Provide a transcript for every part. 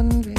on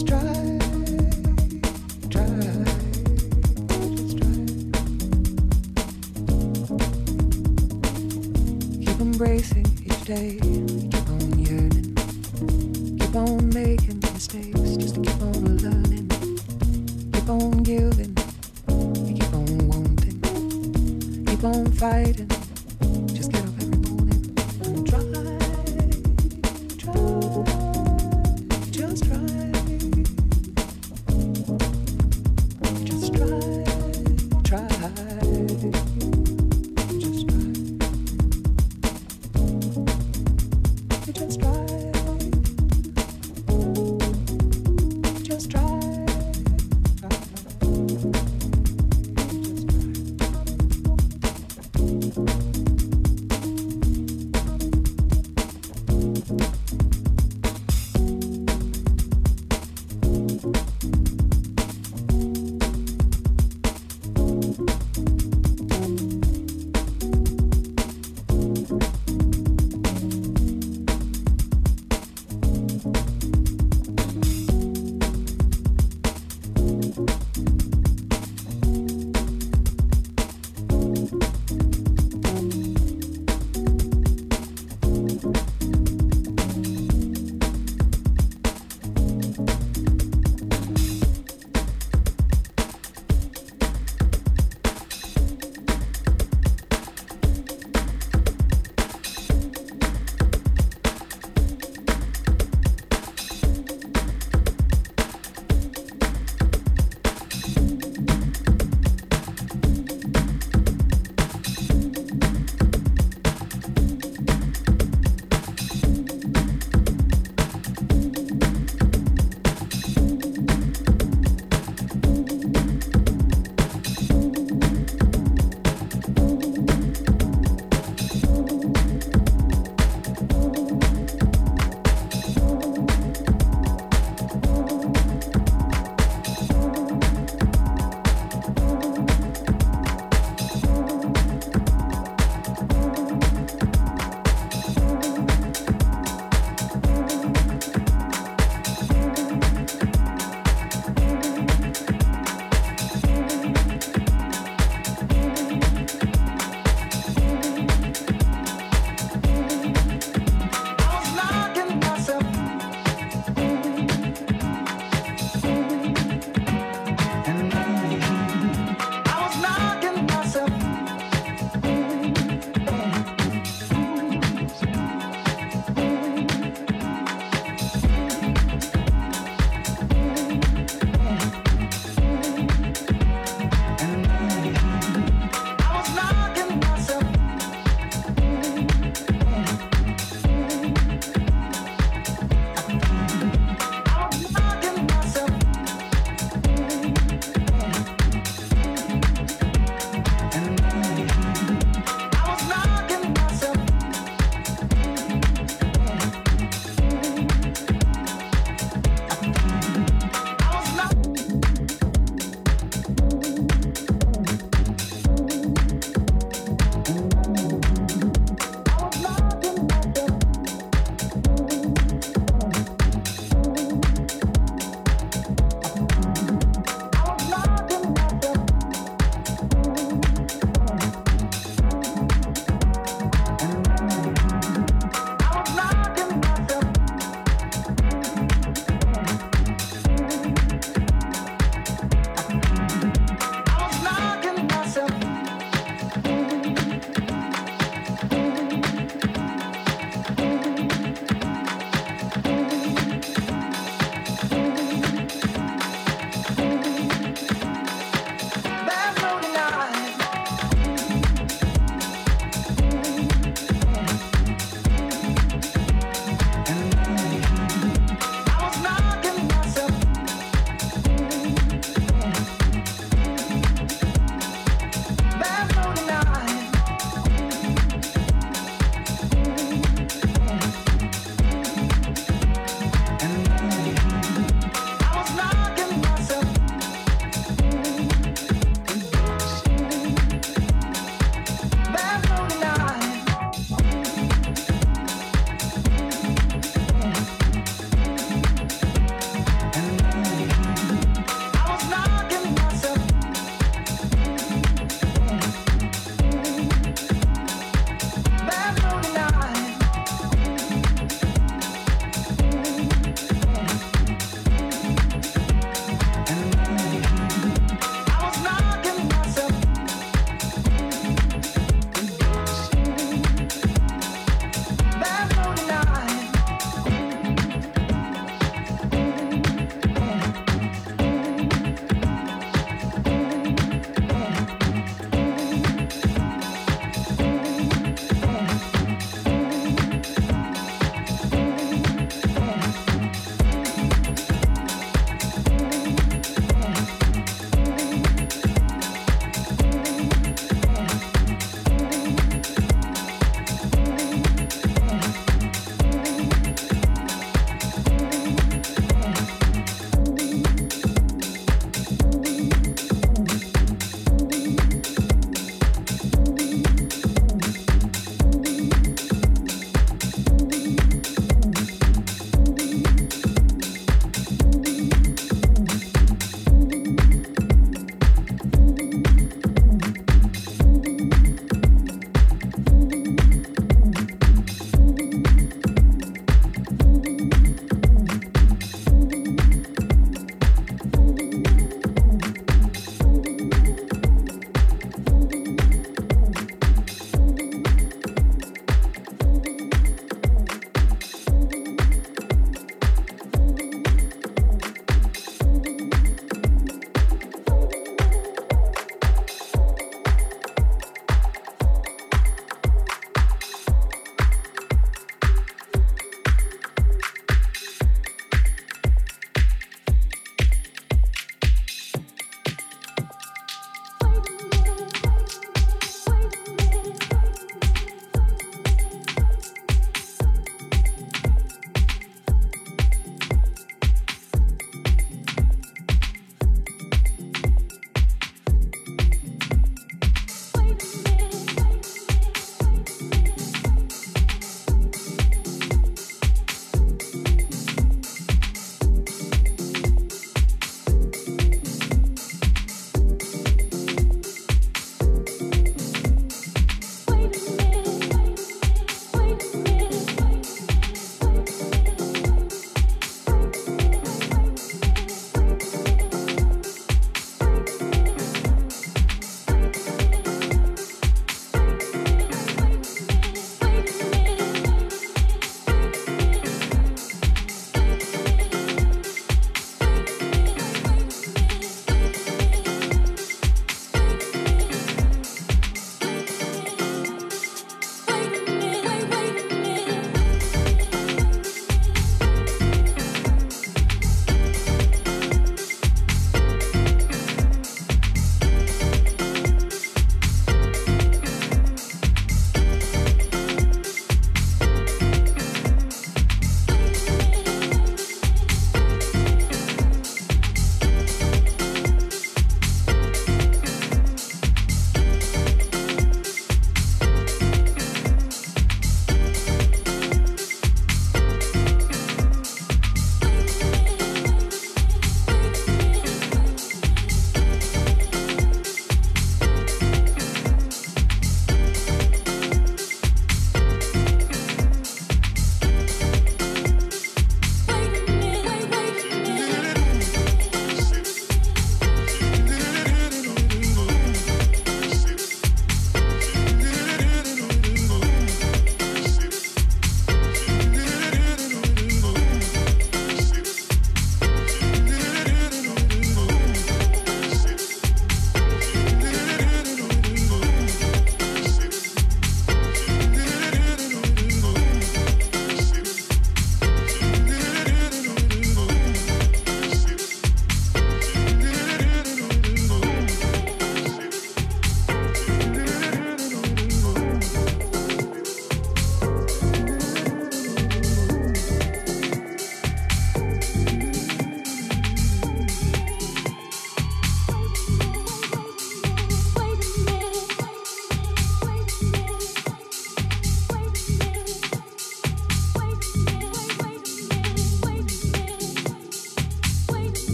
You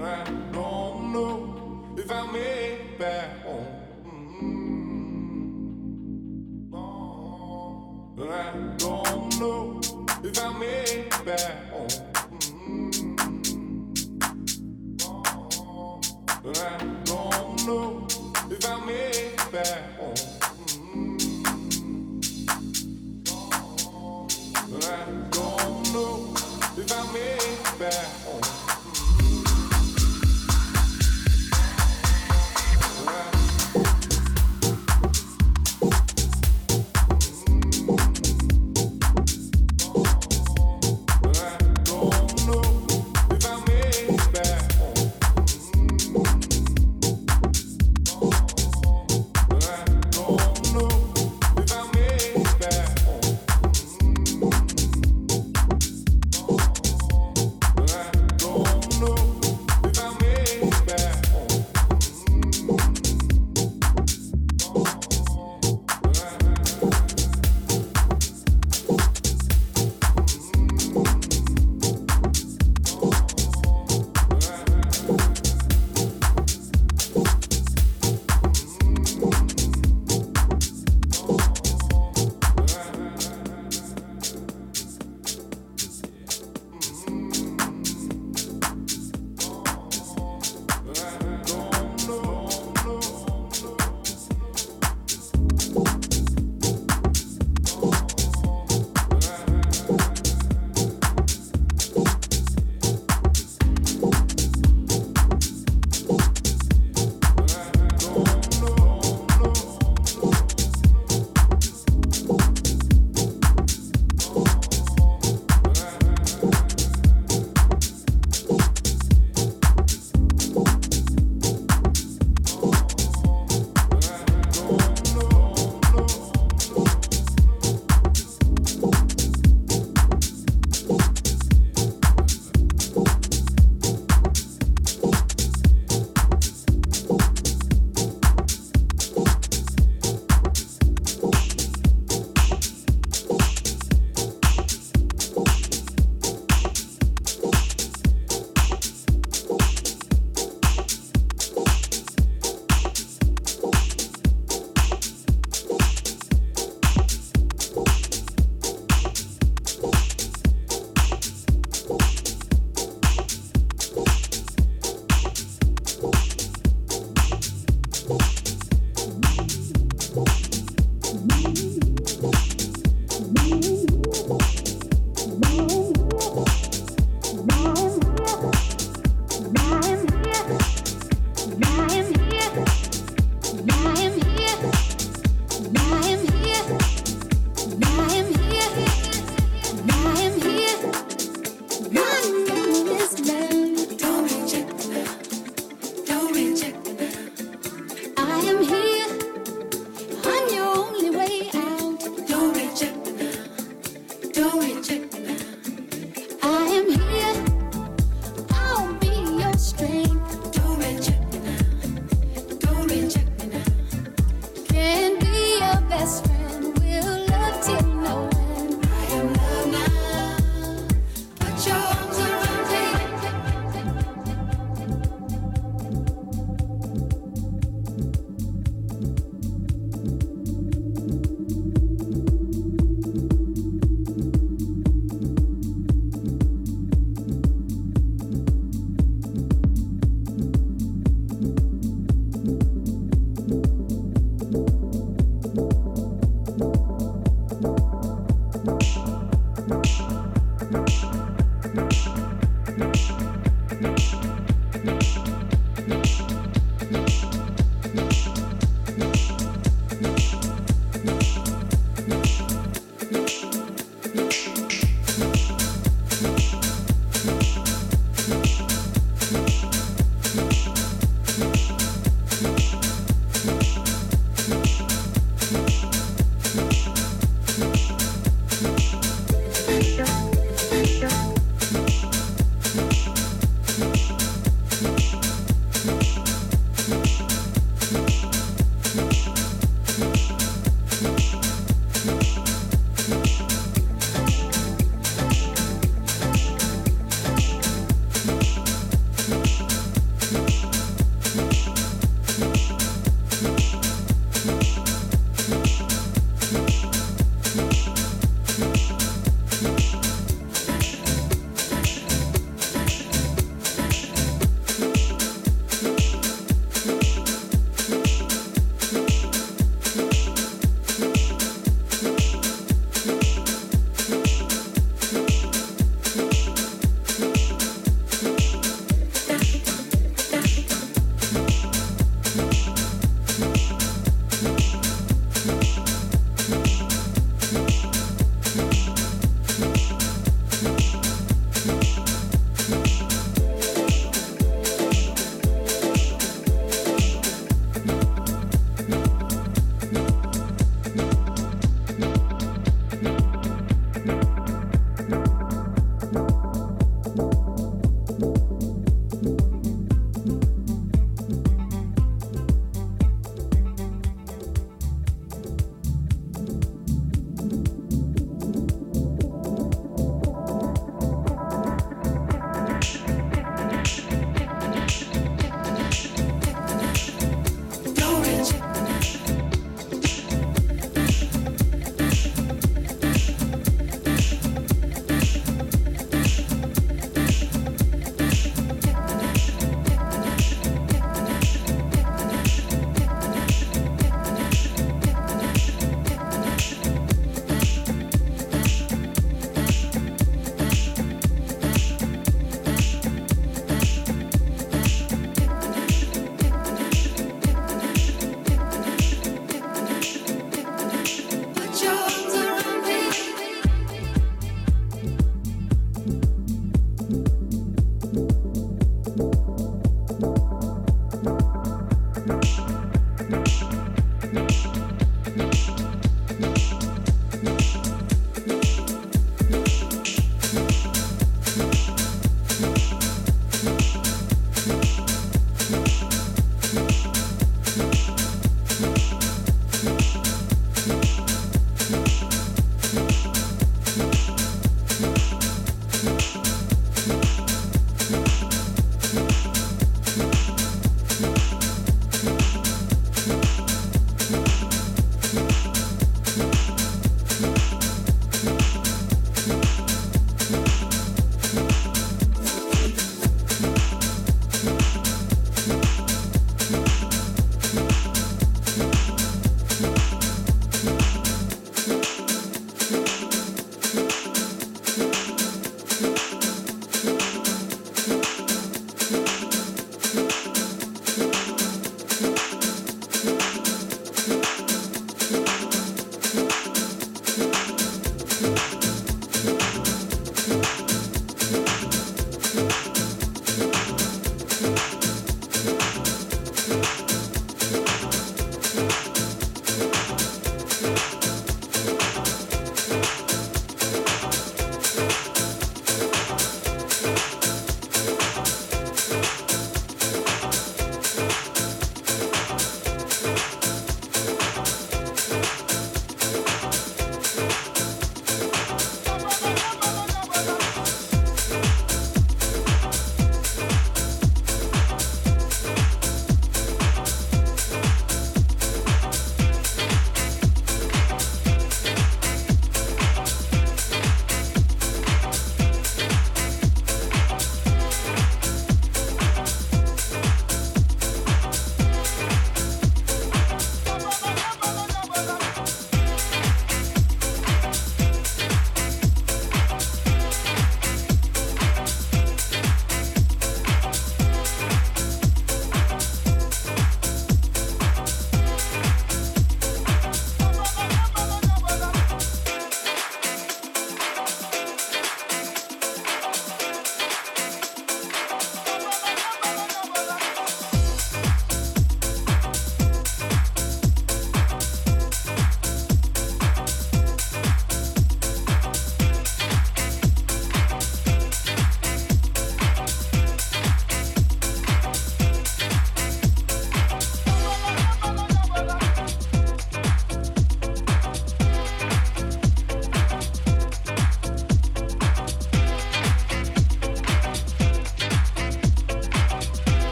Thank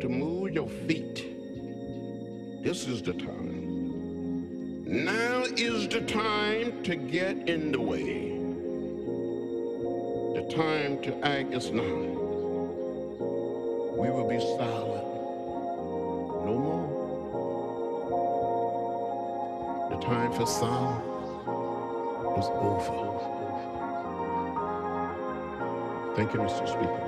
to move your feet. This is the time. Now is the time to get in the way. The time to act is now. We will be silent no more. The time for silence is over. Thank you, Mr. Speaker.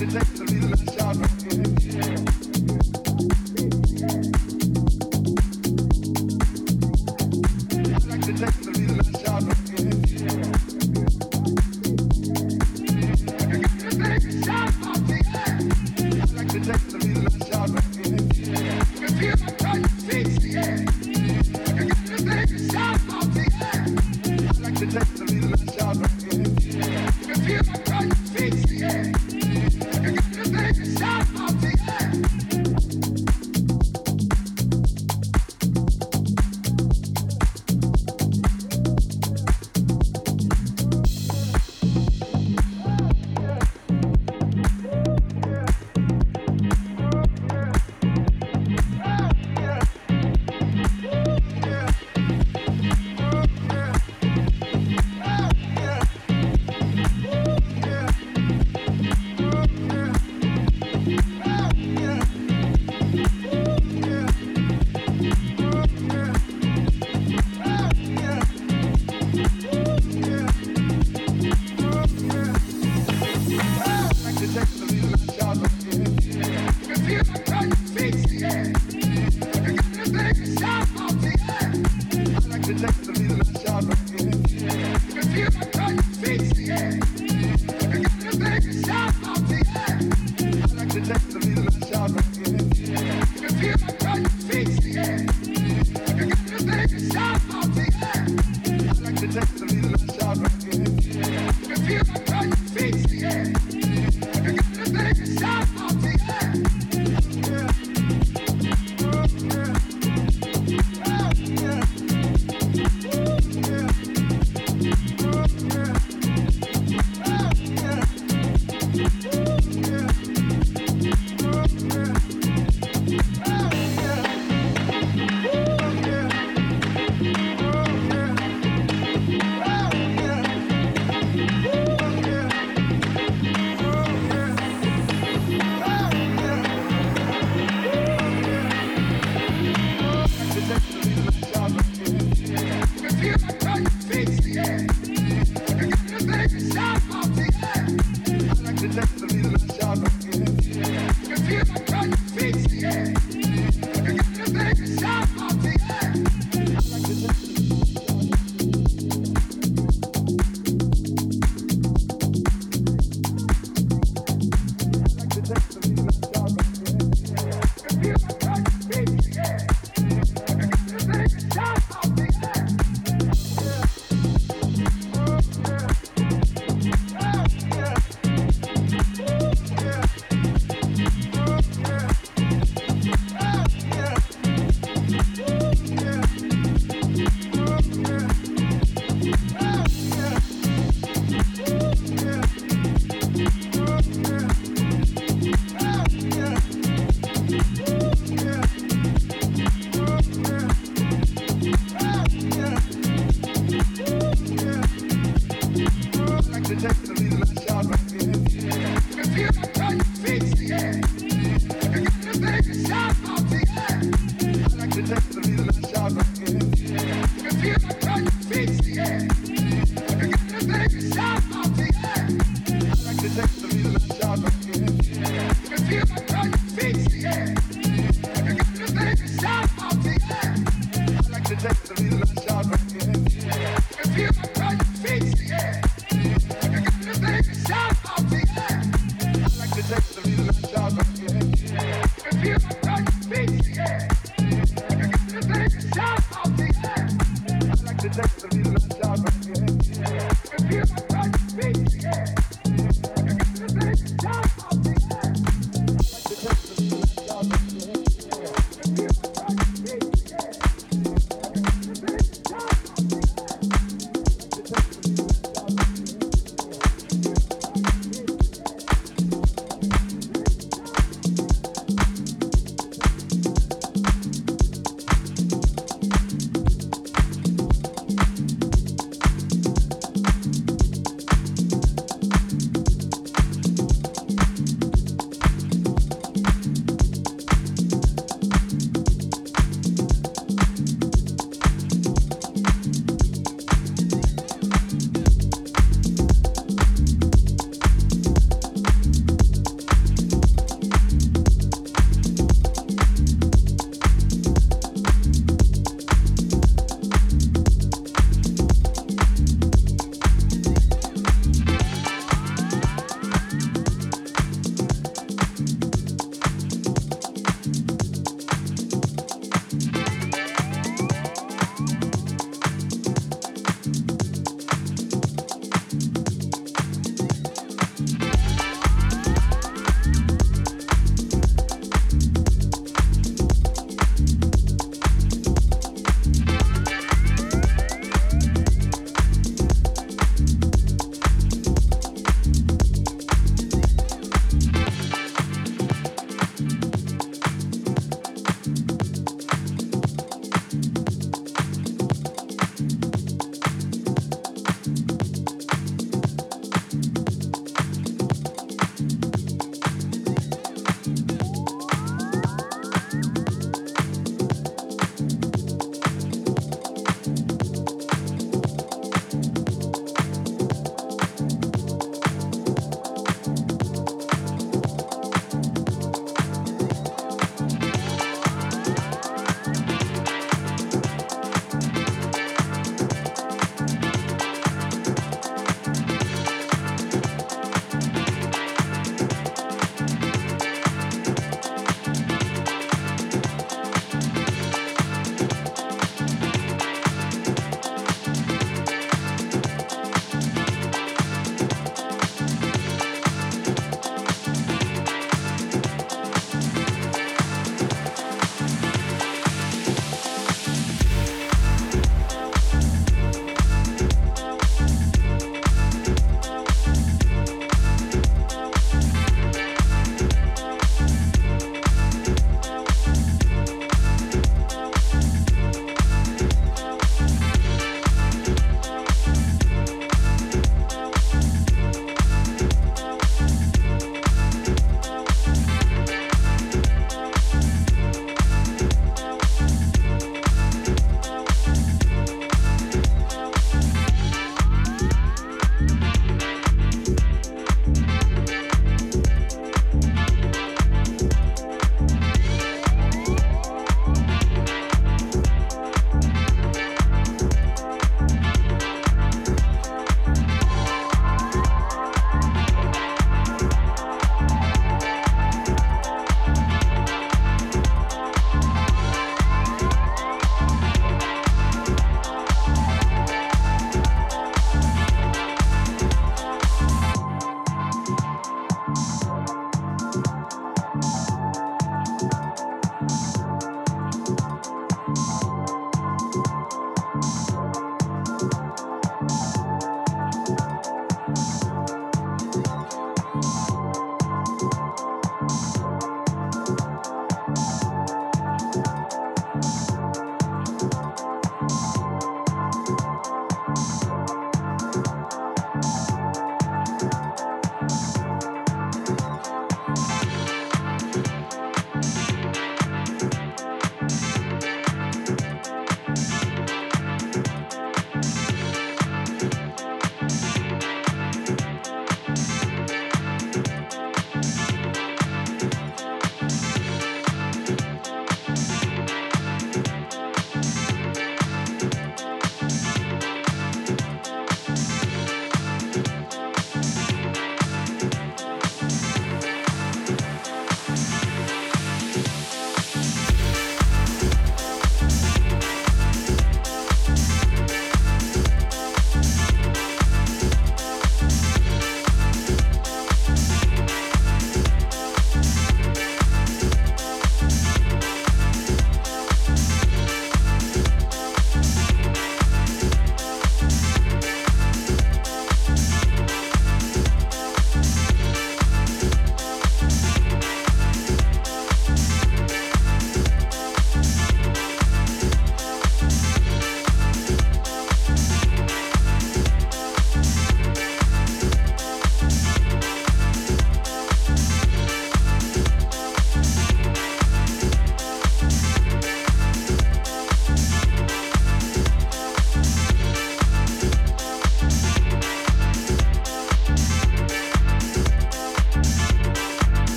Yeah.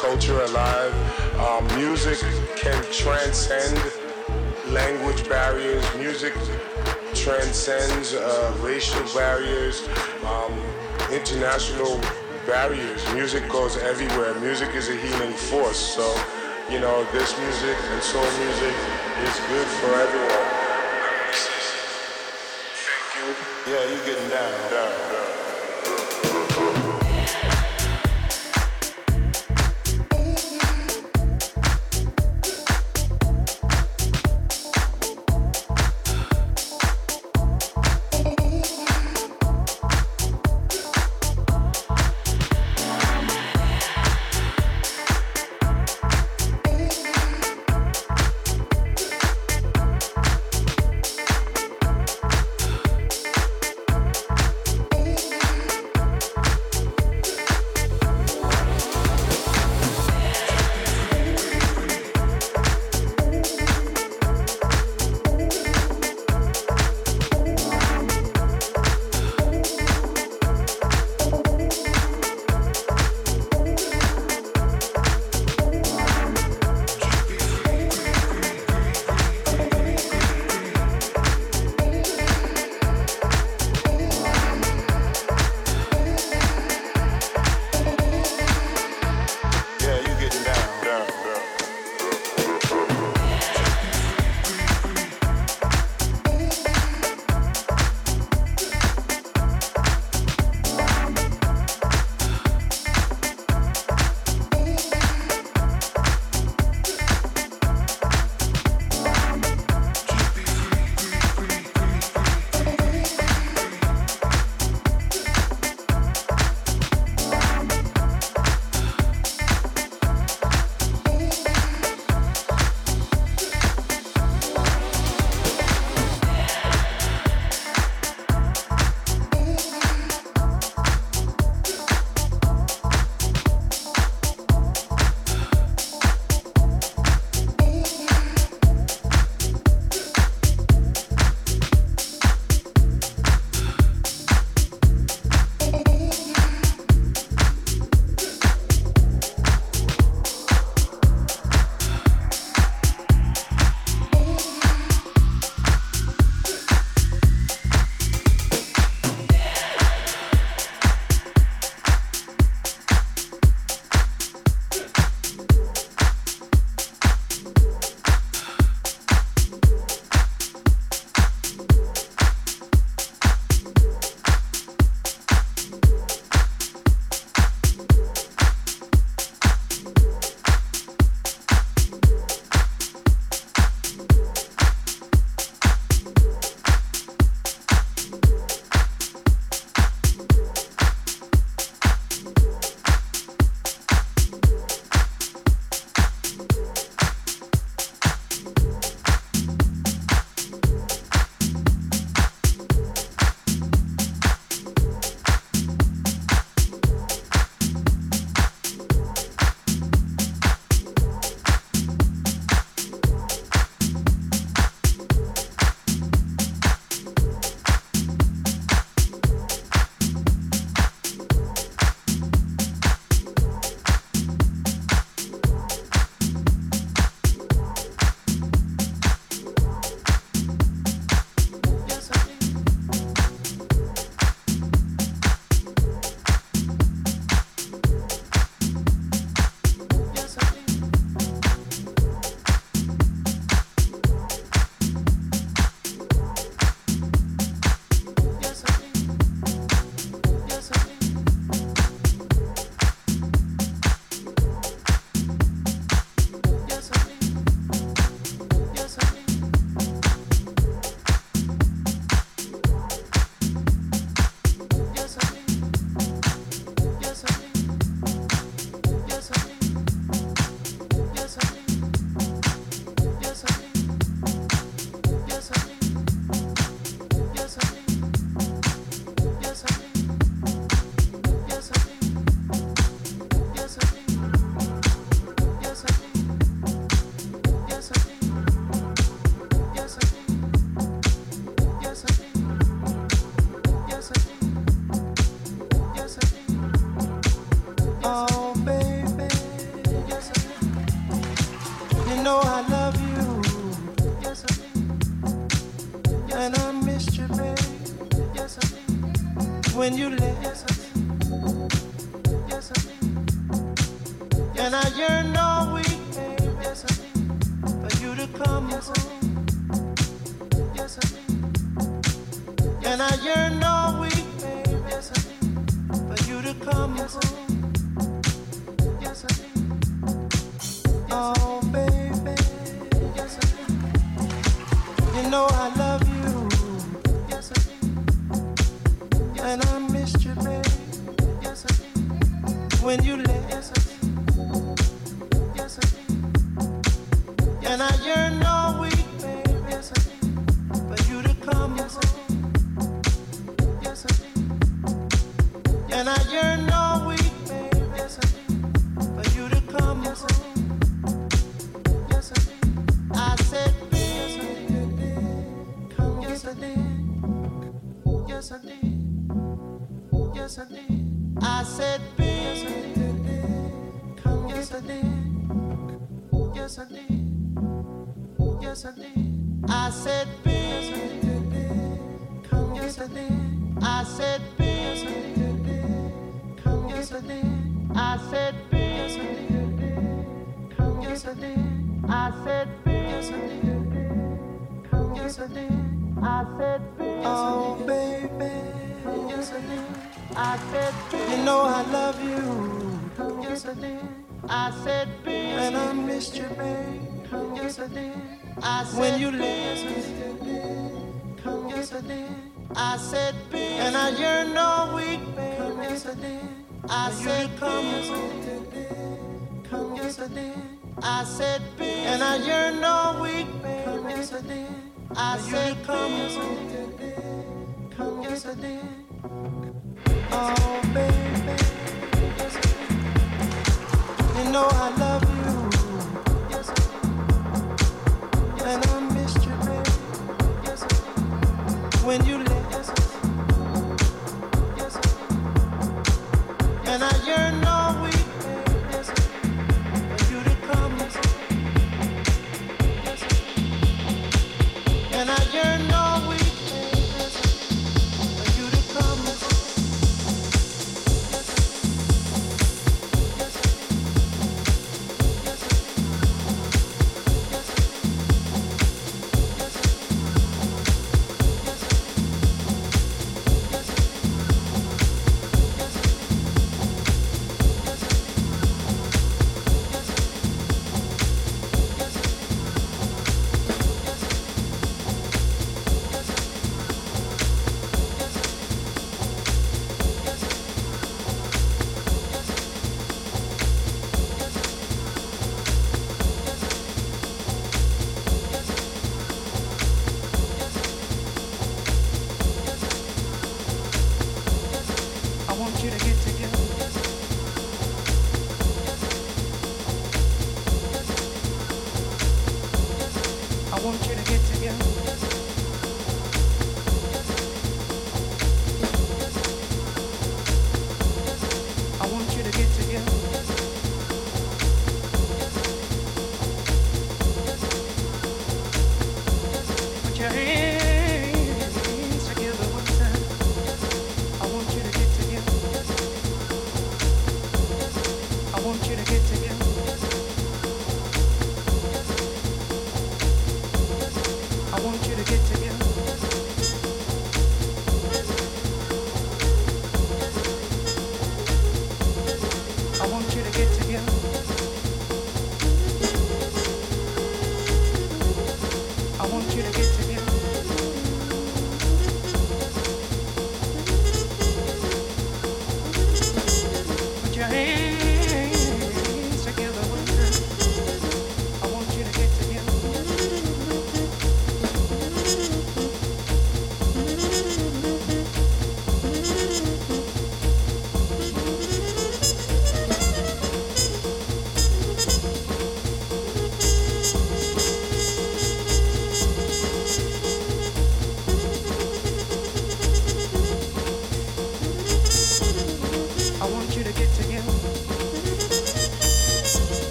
culture alive. Um, music can transcend language barriers. Music transcends uh, racial barriers, um, international barriers. Music goes everywhere. Music is a healing force. So, you know, this music and soul music is good for everyone. Yeah, you getting down, down.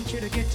Want you to get